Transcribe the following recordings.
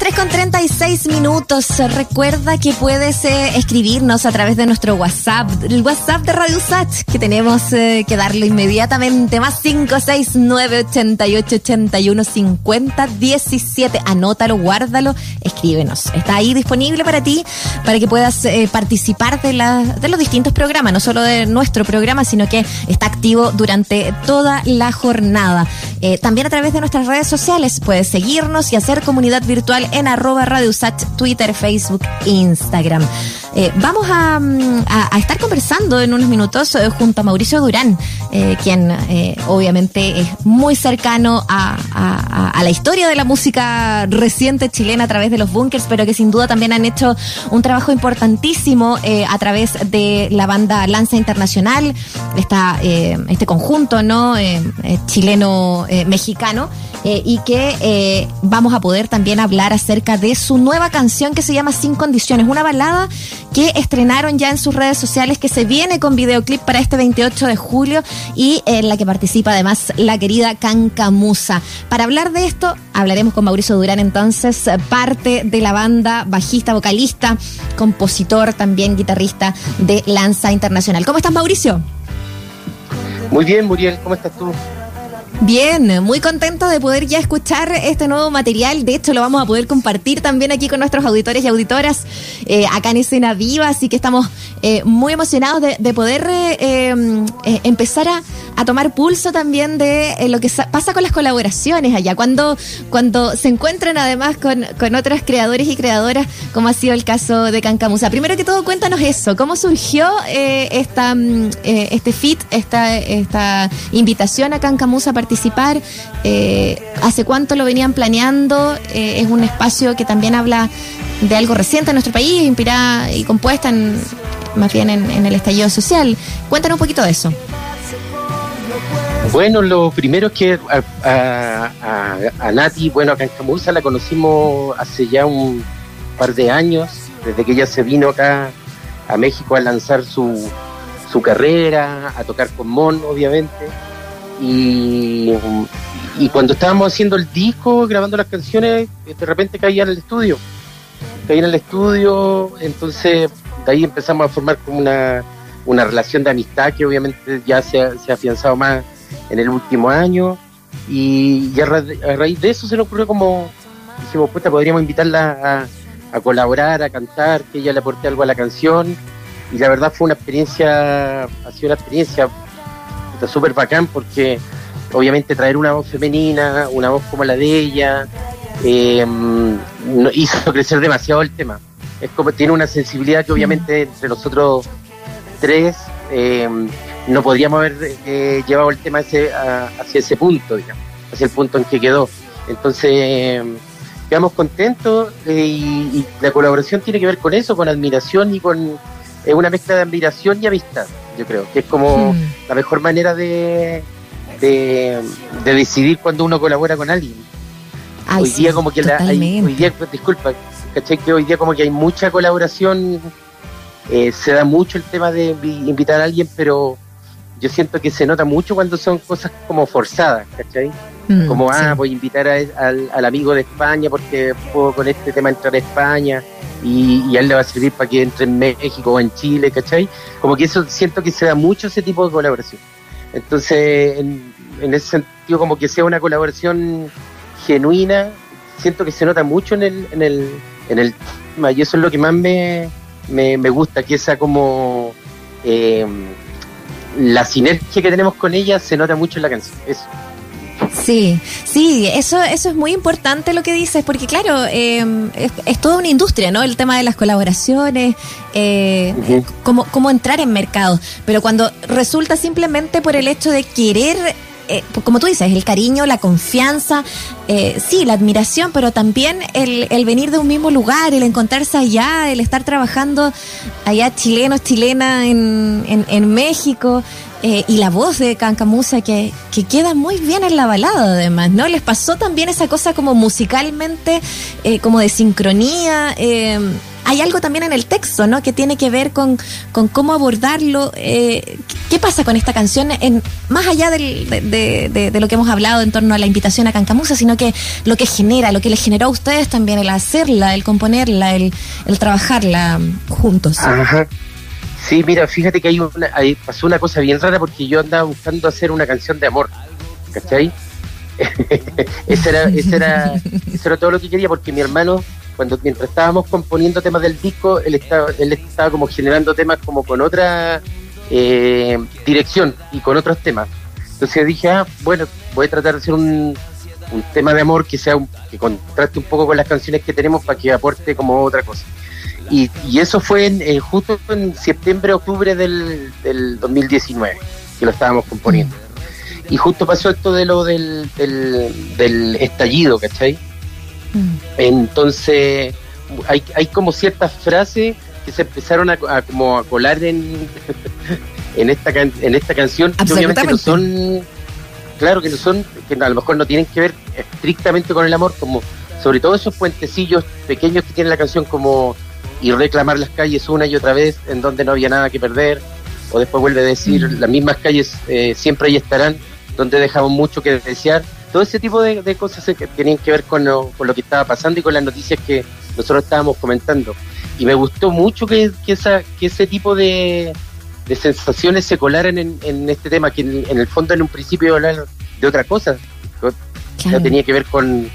3 con 36 minutos. Recuerda que puedes eh, escribirnos a través de nuestro WhatsApp, el WhatsApp de Radio Sat, que tenemos eh, que darle inmediatamente. Más 569 88 81 50 17. Anótalo, guárdalo, escríbenos. Está ahí disponible para ti, para que puedas eh, participar de, la, de los distintos programas, no solo de nuestro programa, sino que está activo durante toda la jornada. también a través de nuestras redes sociales puedes seguirnos y hacer comunidad virtual en Radio Sat, Twitter, Facebook, Instagram. Eh, vamos mm, a, estar conversando en unos minutos eh, junto a Mauricio Durán, eh, quien obviamente es muy cercano a, la historia de la música reciente chilena a través de los bunkers, pero que sin duda también han hecho un trabajo importantísimo a través de la banda Lanza Internacional, esta, este conjunto no chileno-mexicano. y que vamos a poder también hablar acerca de su nueva canción que se llama Sin Condiciones, una balada que estrenaron ya en sus redes sociales, que se viene con videoclip para este 28 de julio y en la que participa además la querida Cancamusa. Para hablar de esto, hablaremos con Mauricio Durán entonces, parte de la banda, bajista, vocalista, compositor, también guitarrista de Lanza Internacional. ¿Cómo estás, Mauricio? Muy bien, Muriel, ¿cómo estás tú? Bien, muy contento de poder ya escuchar este nuevo material. De hecho, lo vamos a poder compartir también aquí con nuestros auditores y auditoras eh, acá en Escena Viva. Así que estamos eh, muy emocionados de, poder eh, empezar a, tomar pulso también de lo que pasa con las colaboraciones allá. Cuando, cuando se encuentran además con, con otros creadores y creadoras, como ha sido el caso de Cancamusa. Primero que todo, cuéntanos eso. ¿Cómo surgió esta, mm, este fit, esta, esta invitación a Cancamusa a participar. Eh, ¿Hace cuánto lo venían planeando? Eh, es un espacio que también habla de algo reciente en nuestro país, inspirada y compuesta en, más bien en, el estallido social. Cuéntanos un poquito de eso. Bueno, lo primero es que a, a, Nati, bueno, a Cancamusa la conocimos hace ya un par de años, desde que ella se vino acá a México a lanzar su, su carrera, a tocar con Mon, obviamente. Y, cuando estábamos haciendo el disco, grabando las canciones, de repente caía en el estudio. Caía en el estudio, entonces de ahí empezamos a formar como una, relación de amistad que obviamente ya se se ha afianzado más en el último año. Y, a, raíz de eso se nos ocurrió como, dijimos, puta, podríamos invitarla a, colaborar, a cantar, que ella le aporte algo a la canción. Y la verdad fue una experiencia, ha sido una experiencia súper bacán porque obviamente traer una voz femenina, una voz como la de ella, eh, hizo crecer demasiado el tema. Es como tiene una sensibilidad que obviamente entre nosotros tres eh, no podríamos haber eh, llevado el tema ese, hacia ese punto, digamos, hacia el punto en que quedó. Entonces, quedamos contentos y, y, la colaboración tiene que ver con eso, con admiración y con una mezcla de admiración y amistad yo creo, que es como hmm. la mejor manera de, de, decidir cuando uno colabora con alguien. hoy día como que la, hay, hoy día, disculpa, ¿cachai? Que hoy día como que hay mucha colaboración, eh, se da mucho el tema de invitar a alguien, pero yo siento que se nota mucho cuando son cosas como forzadas, ¿cachai? Hmm, como, ah, voy a invitar al, amigo de España porque puedo con este tema entrar a España y, a él le va a servir para que entre en México o en Chile, ¿cachai? Como que eso siento que se da mucho ese tipo de colaboración. Entonces, en, ese sentido, como que sea una colaboración genuina, siento que se nota mucho en el, en el, en el tema y eso es lo que más me, me, gusta, que esa como eh, la sinergia que tenemos con ella se nota mucho en la canción. Eso. Sí, sí, eso, eso es muy importante lo que dices, porque claro, em, es, toda una industria, ¿no? El tema de las colaboraciones, eh, cómo, cómo entrar en mercados, pero cuando resulta simplemente por el hecho de querer eh, como tú dices, el cariño, la confianza, eh, sí, la admiración, pero también el, el, venir de un mismo lugar, el encontrarse allá, el estar trabajando allá chilenos, chilena en, en, México. Eh, y la voz de Cancamusa que, que queda muy bien en la balada además, ¿no? Les pasó también esa cosa como musicalmente, eh, como de sincronía. Hay algo también en el texto, ¿no? Que tiene que ver con, con cómo abordarlo. Eh, ¿Qué pasa con esta canción? En, más allá del, de, de, lo que hemos hablado en torno a la invitación a Cancamusa, sino que lo que genera, lo que les generó a ustedes también, el hacerla, el componerla, el, el trabajarla juntos. Ajá. Sí, mira, fíjate que hay una, ahí pasó una cosa bien rara porque yo andaba buscando hacer una canción de amor, ¿cachai? ese, era, ese, era, eso era todo lo que quería porque mi hermano, cuando mientras estábamos componiendo temas del disco, él estaba, él estaba como generando temas como con otra eh, dirección y con otros temas. Entonces dije, ah, bueno, voy a tratar de hacer un, tema de amor que sea un, que contraste un poco con las canciones que tenemos para que aporte como otra cosa. Y, eso fue en, justo en septiembre, octubre del, del 2019, que lo estábamos componiendo. Y justo pasó esto de lo del, del, estallido, ¿cachai? Mm. Entonces, hay, hay como ciertas frases que se empezaron a, como a colar en, en, esta, en esta canción, que obviamente no son, claro que no son, que a lo mejor no tienen que ver estrictamente con el amor, como sobre todo esos puentecillos pequeños que tiene la canción, como y reclamar las calles una y otra vez en donde no había nada que perder, o después vuelve a decir, mm. las mismas calles eh, siempre ahí estarán, donde dejamos mucho que desear. Todo ese tipo de, cosas que tenían que ver con lo, con lo, que estaba pasando y con las noticias que nosotros estábamos comentando. Y me gustó mucho que, que, esa, que ese tipo de, de sensaciones se colaran en, en, este tema, que en, el fondo en un principio hablar de otra cosa. Ya tenía que ver con,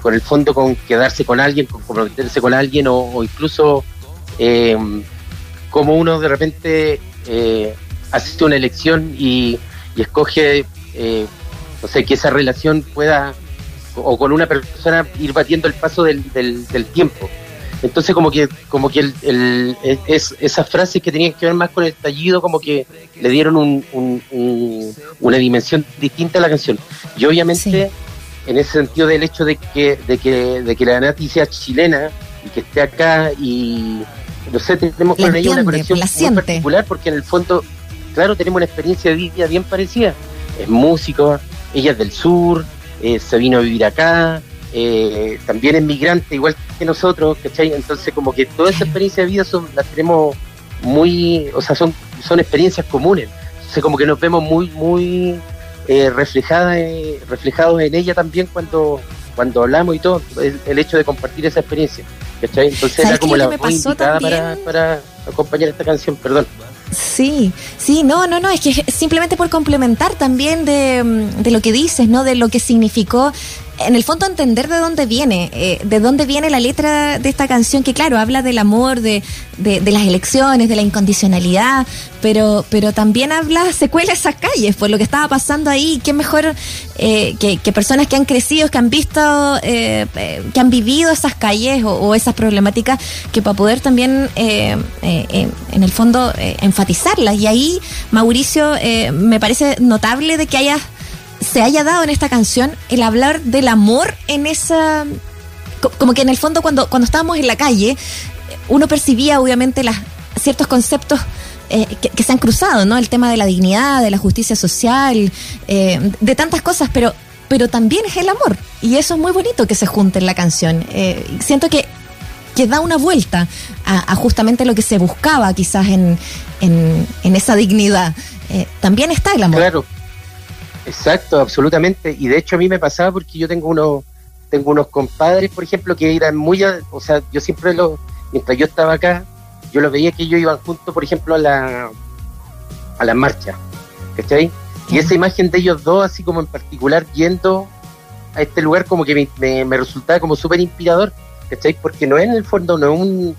con el fondo con quedarse con alguien, con comprometerse con alguien o, incluso eh, como uno de repente eh, hace una elección y, escoge, eh, no sé, que esa relación pueda, o con una persona, ir batiendo el paso del, del, tiempo. Entonces como que como que el, es, esas frases que tenían que ver más con el estallido como que le dieron un, una dimensión distinta a la canción. Y obviamente en ese sentido del hecho de que, de que, de que la Nati sea chilena y que esté acá y no sé, tenemos con ella una conexión muy particular porque en el fondo, claro, tenemos una experiencia de vida bien parecida. Es músico, ella es del sur, eh, se vino a vivir acá, eh, también es migrante igual que nosotros, ¿cachai? Entonces como que toda esa experiencia de vida son, las tenemos muy, o sea, son, son experiencias comunes. Entonces como que nos vemos muy, muy eh, reflejada, eh, reflejados en ella también cuando, cuando hablamos y todo, el, hecho de compartir esa experiencia. Entonces era como la muy invitada para, para acompañar esta canción, perdón. Sí, sí, no, no, no, es que simplemente por complementar también de, de, lo que dices, ¿no? De lo que significó en el fondo entender de dónde viene, eh, de dónde viene la letra de esta canción, que claro, habla del amor, de, de, las elecciones, de la incondicionalidad, pero, pero también habla, se cuela esas calles, por lo que estaba pasando ahí, qué mejor eh, que, personas que han crecido, que han visto, eh, que han vivido esas calles o, esas problemáticas, que para poder también, en el fondo, enfatizarlas. Y ahí, Mauricio, me parece notable de que haya se haya dado en esta canción el hablar del amor en esa como que en el fondo cuando cuando estábamos en la calle uno percibía obviamente las ciertos conceptos eh, que, se han cruzado, ¿no? El tema de la dignidad, de la justicia social, eh, de tantas cosas, pero, pero también es el amor. Y eso es muy bonito que se junte en la canción. Eh, siento que, que da una vuelta a, justamente lo que se buscaba quizás en, en, en esa dignidad. también está el amor. Claro, Exacto, absolutamente. Y de hecho a mí me pasaba porque yo tengo unos, tengo unos compadres, por ejemplo, que eran muy, o sea, yo siempre mientras yo estaba acá, yo los veía que ellos iban juntos, por ejemplo, a la, a la marcha, ¿cachai? Y esa imagen de ellos dos, así como en particular, yendo a este lugar, como que me, me, resultaba como súper inspirador, ¿cachai? Porque no es en el fondo, no es un,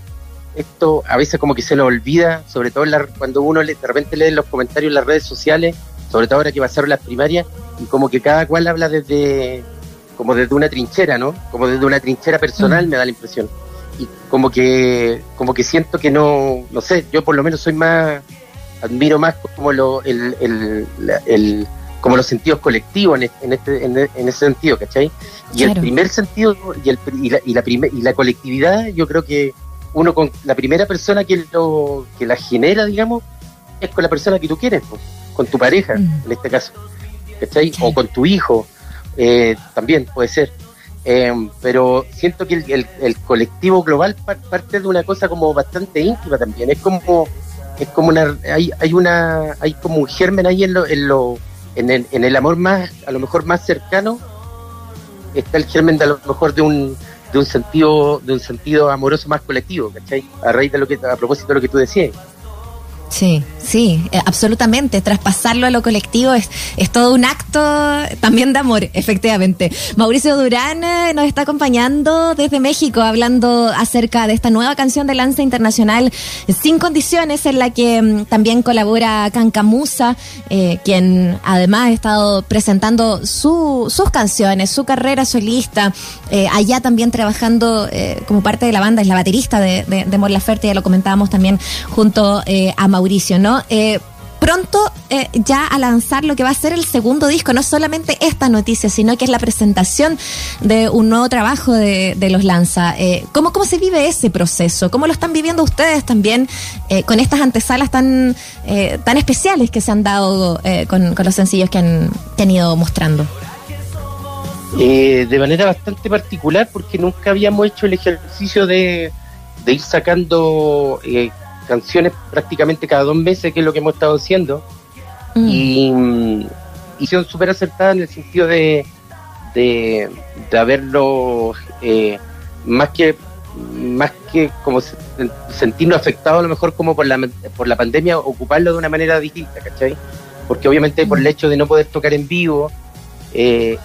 esto a veces como que se nos olvida, sobre todo cuando uno le, de repente lee los comentarios en las redes sociales, sobre todo ahora que pasaron las primarias, y como que cada cual habla desde, como desde una trinchera, ¿no? Como desde una trinchera personal, mm. me da la impresión. Y como que, como que siento que no, no sé, yo por lo menos soy más, admiro más como lo, el, el, como los sentidos colectivos en, en, este, en, ese sentido, ¿cachai? Y el primer sentido y, el, y, la, y, la y la colectividad, yo creo que uno con la primera persona que, lo, que la genera, digamos, es con la persona que tú quieres. pues con tu pareja, mm. en este caso, ¿cachai? O con tu hijo, eh, también puede ser. Em, pero siento que el, el, colectivo global parte de una cosa como bastante íntima también. Es como, es como una, hay, hay una, hay como un germen ahí en lo, en lo, en el, en el amor más, a lo mejor más cercano, está el germen de a lo mejor de un, de un sentido, de un sentido amoroso más colectivo, ¿cachai? A raíz de lo que, a propósito de lo que tú decías. Sí, sí, eh, absolutamente. Traspasarlo a lo colectivo es, es todo un acto también de amor, efectivamente. Mauricio Durán eh, nos está acompañando desde México hablando acerca de esta nueva canción de Lanza Internacional Sin Condiciones, en la que mm, también colabora Cancamusa, eh, quien además ha estado presentando su, sus canciones, su carrera solista, allá también trabajando como parte de la banda, es la baterista de, de, de Mon Laferte, ya lo comentábamos también junto a Mauricio Mauricio, ¿no? Eh, pronto eh, ya a lanzar lo que va a ser el segundo disco, no solamente esta noticia, sino que es la presentación de un nuevo trabajo de, los Lanza. Eh, ¿cómo, ¿Cómo se vive ese proceso? ¿Cómo lo están viviendo ustedes también con estas antesalas tan, tan especiales que se han dado con, los sencillos que han, que ido mostrando? de manera bastante particular porque nunca habíamos hecho el ejercicio de, de ir sacando canciones prácticamente cada dos meses, que es lo que hemos estado haciendo. Mm. Y, y son súper acertadas en el sentido de, de, haberlo eh, más que más que como sentirnos afectados a lo mejor como por la, por la pandemia, ocuparlo de una manera distinta, ¿cachai? Porque obviamente por el mm. hecho de no poder tocar en vivo, eh,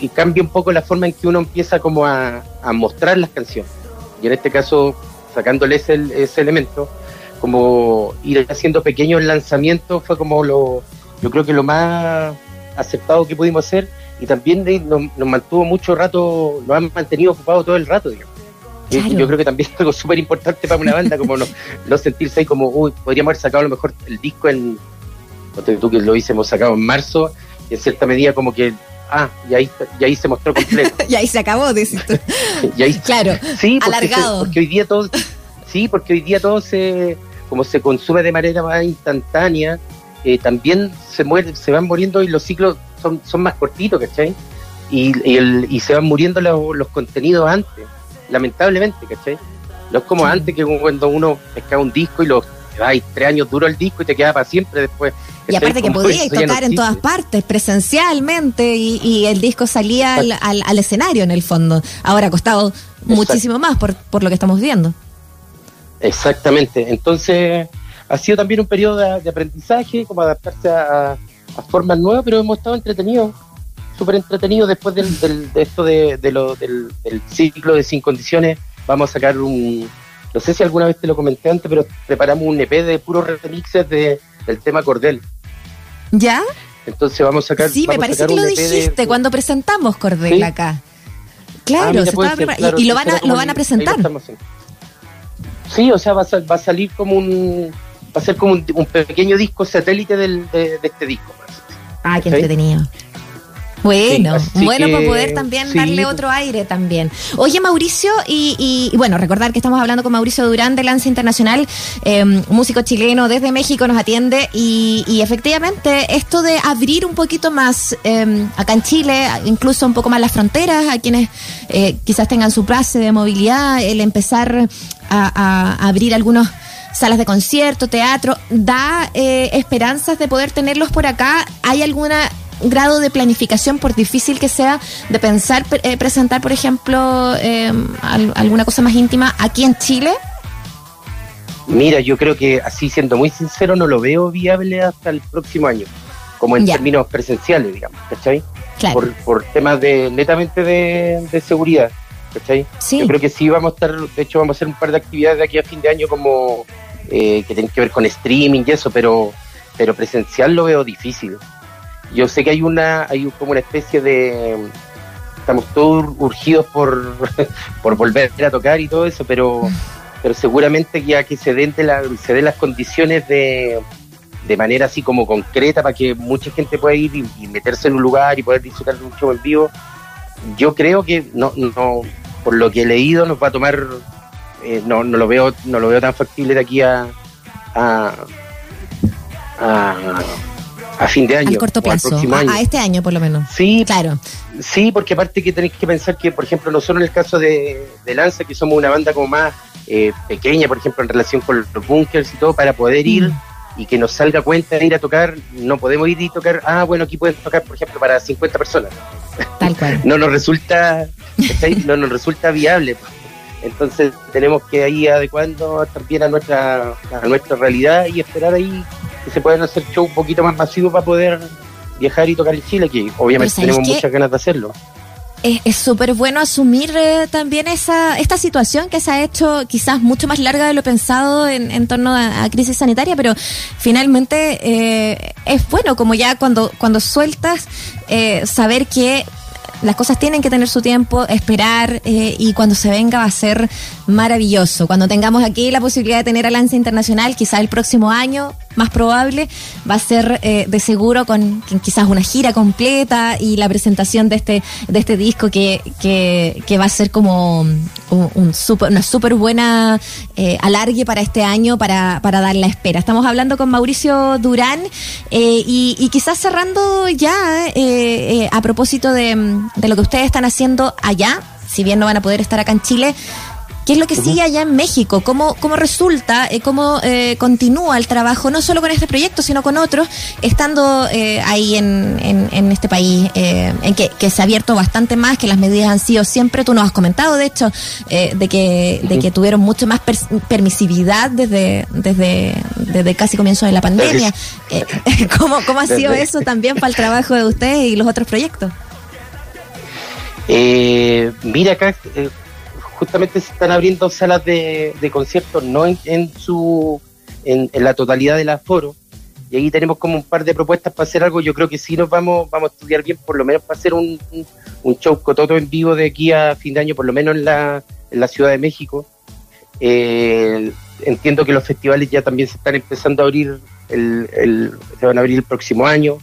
y, cambia un poco la forma en que uno empieza como a, mostrar las canciones. Y en este caso, sacándole ese, ese elemento, como ir haciendo pequeños lanzamientos fue como lo, yo creo que lo más aceptado que pudimos hacer y también nos, mantuvo mucho rato, nos han mantenido ocupados todo el rato, digamos. Yo creo que también es algo súper importante para una banda, como no, no, sentirse ahí como, uy, podríamos haber sacado a lo mejor el disco en, tú que lo hemos sacado en marzo, y en cierta medida como que, ah, y ahí, y ahí se mostró completo. y ahí se acabó, dices tú. y ahí, claro, sí, alargado. porque hoy día todo, sí, porque hoy día todo se como se consume de manera más instantánea, eh, también se muere, se van muriendo y los ciclos son, son más cortitos, ¿cachai? Y, y, se van muriendo los, contenidos antes, lamentablemente, ¿cachai? No es como antes que cuando uno pescaba un disco y los hay tres años duro el disco y te queda para siempre después. Y aparte que podíais tocar en todas partes, presencialmente, y, el disco salía al, al, escenario en el fondo. Ahora ha costado muchísimo más por, por lo que estamos viendo. Exactamente. Entonces, ha sido también un periodo de, aprendizaje, como adaptarse a, formas nuevas, pero hemos estado entretenidos, súper entretenidos después del, de esto de, lo, del, ciclo de Sin Condiciones. Vamos a sacar un, no sé si alguna vez te lo comenté antes, pero preparamos un EP de puros remixes de, del tema Cordel. ¿Ya? Entonces vamos a sacar. Sí, me parece que lo e dijiste cuando presentamos Cordel acá. Claro, ah, y, lo van a, lo van a presentar. Sí, o sea, va a, va a salir como un. Va a ser como un, pequeño disco satélite del, de, este disco. Ah, qué entretenido. Bueno, bueno para poder también darle otro aire también. Oye, Mauricio, y, bueno, recordar que estamos hablando con Mauricio Durán de Lanza Internacional, em, músico chileno desde México, nos atiende y, efectivamente esto de abrir un poquito más em, acá en Chile, incluso un poco más las fronteras, a quienes eh, quizás tengan su base de movilidad, el empezar a, abrir algunos salas de concierto, teatro, da eh, esperanzas de poder tenerlos por acá. ¿Hay algún grado de planificación, por difícil que sea, de pensar eh, presentar, por ejemplo, em, alguna cosa más íntima aquí en Chile? Mira, yo creo que así siendo muy sincero, no lo veo viable hasta el próximo año, como en términos presenciales, digamos, ¿cachai? Por, por temas de netamente de, de seguridad. ¿cachai? Yo creo que sí vamos a estar, de hecho vamos a hacer un par de actividades de aquí a fin de año como eh, que tienen que ver con streaming y eso, pero, pero presencial lo veo difícil. Yo sé que hay una, hay como una especie de, estamos todos urgidos por, por volver a tocar y todo eso, pero, pero seguramente ya que se den, se den las condiciones de, de manera así como concreta para que mucha gente pueda ir y, y, meterse en un lugar y poder disfrutar de un show en vivo, yo creo que no, no, por lo que he leído, nos va a tomar, eh, no, no, lo veo, no lo veo tan factible de aquí a fin de año. A corto plazo, a, este año por lo menos. Sí, claro. Sí, porque aparte que tenéis que pensar que, por ejemplo, nosotros en el caso de, de Lanza, que somos una banda como más eh, pequeña, por ejemplo, en relación con los bunkers y todo, para poder ir mm. y que nos salga cuenta de ir a tocar, no podemos ir y tocar, ah, bueno, aquí pueden tocar, por ejemplo, para 50 personas. Tal cual. no nos resulta, no nos resulta viable. Entonces tenemos que ir adecuando también a nuestra, a nuestra realidad y esperar ahí que se puedan hacer shows un poquito más masivos para poder viajar y tocar en Chile, que obviamente tenemos muchas ganas de hacerlo. Es súper bueno asumir eh, también esa esta situación que se ha hecho quizás mucho más larga de lo pensado en, en torno a, crisis sanitaria, pero finalmente eh, es bueno como ya cuando, cuando sueltas eh, saber que las cosas tienen que tener su tiempo, esperar eh, y cuando se venga va a ser maravilloso. Cuando tengamos aquí la posibilidad de tener Alance Internacional, quizás el próximo año, más probable, va a ser eh, de seguro con, quizás una gira completa y la presentación de este, de este disco que, que, va a ser como un, super, una súper buena eh, alargue para este año para, para dar la espera. Estamos hablando con Mauricio Durán y, y, quizás cerrando ya a propósito de de lo que ustedes están haciendo allá, si bien no van a poder estar acá en Chile. ¿Qué es lo que sigue allá en México? ¿Cómo, cómo resulta, eh, cómo eh, continúa el trabajo, no solo con este proyecto, sino con otros, estando eh, ahí en, en, este país, en que, que, se ha abierto bastante más, que las medidas han sido siempre, tú nos has comentado, de hecho, de, que, de que tuvieron mucho más permisividad desde, desde, desde casi comienzo de la pandemia. ¿cómo, ¿Cómo ha sido eso también para el trabajo de ustedes y los otros proyectos? Eh, mira acá, eh, justamente se están abriendo salas de, conciertos, no en, su en, la totalidad del aforo, y ahí tenemos como un par de propuestas para hacer algo. Yo creo que sí nos vamos, vamos a estudiar bien, por lo menos para hacer un, un, show cototo en vivo de aquí a fin de año, por lo menos en la, en la Ciudad de México. Eh, entiendo que los festivales ya también se están empezando a abrir, el, se van a abrir el próximo año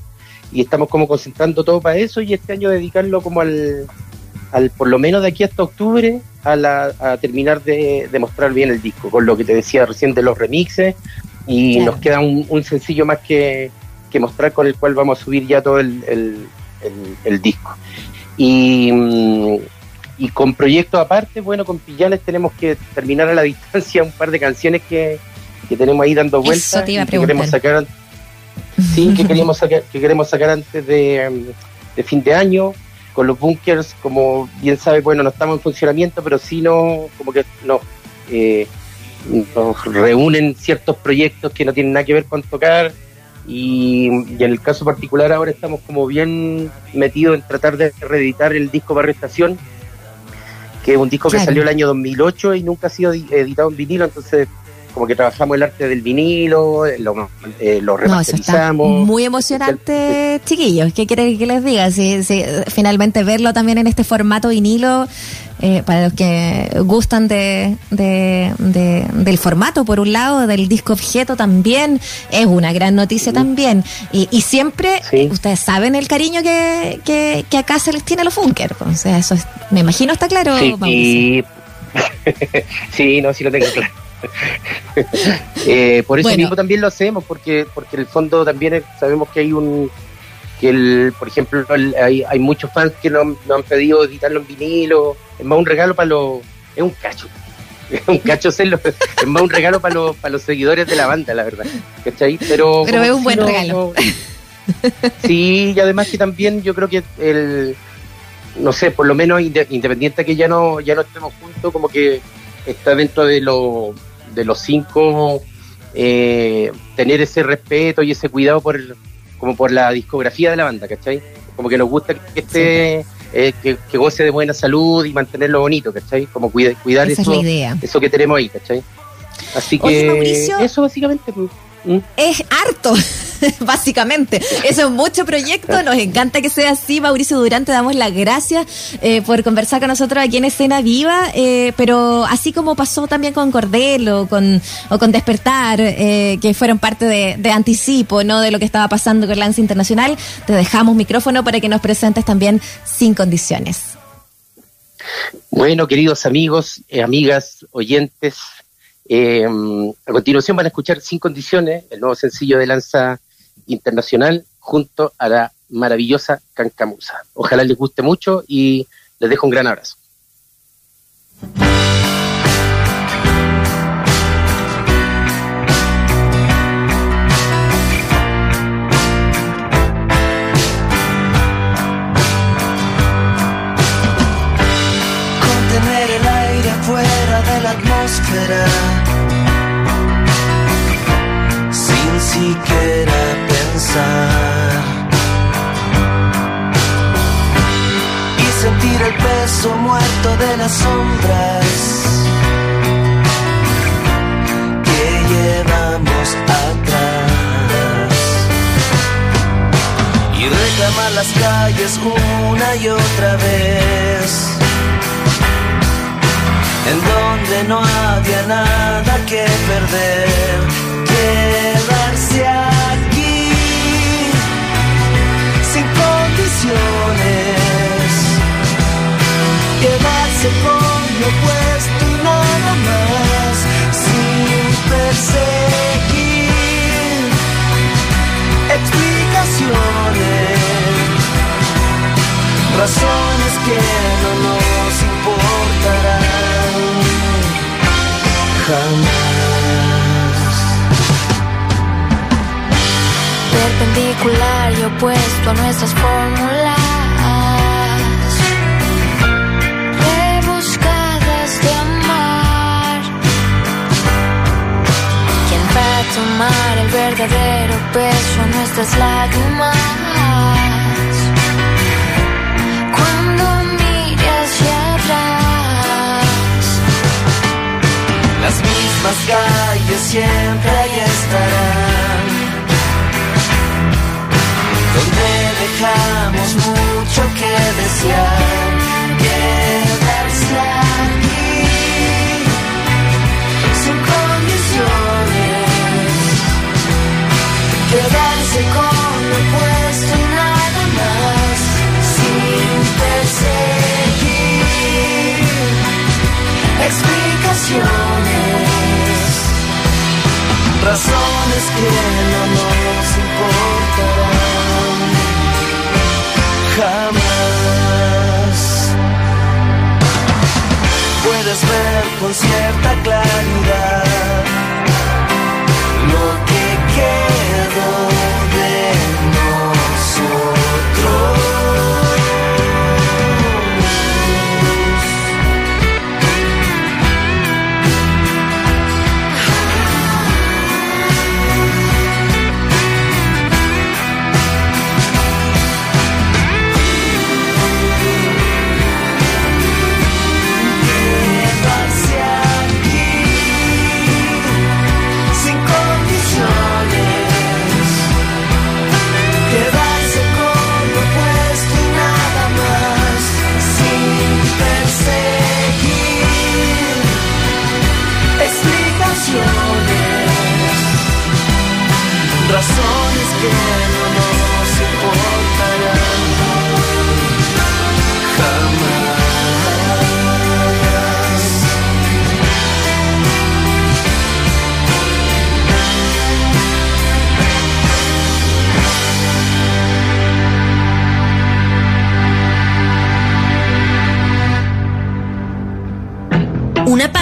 y estamos como concentrando todo para eso y este año dedicarlo como al, al por lo menos de aquí hasta octubre a, la, a terminar de, mostrar bien el disco, con lo que te decía recién de los remixes y nos queda un, sencillo más que, mostrar con el cual vamos a subir ya todo el, el, disco. Y, mm, y con proyectos aparte, bueno, con Pillanes tenemos que terminar a la distancia un par de canciones que, tenemos ahí dando vueltas. que queremos sacar, sí, que queríamos sacar, que queremos sacar antes de, mm, de fin de año con los bunkers, como bien sabe, bueno, no estamos en funcionamiento, pero sí no, como que no, eh, nos reúnen ciertos proyectos que no tienen nada que ver con tocar. Y, en el caso particular ahora estamos como bien metidos en tratar de reeditar el disco Barrio Estación, que es un disco que salió el año 2008 y nunca ha sido editado en vinilo, entonces como que trabajamos el arte del vinilo, eh, lo, eh, lo remasterizamos. muy emocionante, chiquillos. ¿Qué quiere que les diga? Si, finalmente verlo también en este formato vinilo, eh, para los que gustan de, del formato, por un lado, del disco objeto también, es una gran noticia también. Y, y siempre, ustedes saben el cariño que, que, acá se les tiene a los Funker. O sea, eso me imagino está claro. Sí, sí. no, sí lo tengo claro. eh, por eso mismo también lo hacemos, porque porque en el fondo también sabemos que hay un que el, por ejemplo hay, hay muchos fans que nos, han pedido editarlo en vinilo, es más un regalo para los, es un cacho, es un cacho hacerlo, es más un regalo para los, para los seguidores de la banda, la verdad, Pero, Pero es un buen regalo. sí, y además que también yo creo que el no sé, por lo menos independiente que ya no ya no estemos juntos, como que está dentro de lo de los cinco eh, tener ese respeto y ese cuidado por como por la discografía de la banda, ¿cachai? Como que nos gusta que esté, eh, que, goce de buena salud y mantenerlo bonito, ¿cachai? Como cuida, cuidar eso, eso que tenemos ahí, ¿cachai? Así que eso básicamente. ¿Mm? Es harto, básicamente. Eso es mucho proyecto. Nos encanta que sea así. Mauricio Durán, te damos las gracias eh, por conversar con nosotros aquí en Escena Viva. Eh, pero así como pasó también con Cordel o con, o con Despertar, eh, que fueron parte de, anticipo ¿no? de lo que estaba pasando con Lance Internacional, te dejamos micrófono para que nos presentes también sin condiciones. Bueno, queridos amigos, amigas, oyentes, a continuación van a escuchar Sin Condiciones, el nuevo sencillo de Lanza Internacional, junto a la maravillosa Cancamusa. Ojalá les guste mucho y les dejo un gran abrazo. A nuestras fórmulas tomar el verdadero peso a nuestras lágrimas. Las mismas calles siempre ahí estarán. Dejamos mucho que desear, quedarse quedarse con lo puesto nada más, sin perseguir explicaciones, razones que no nos importarán con cierta claridad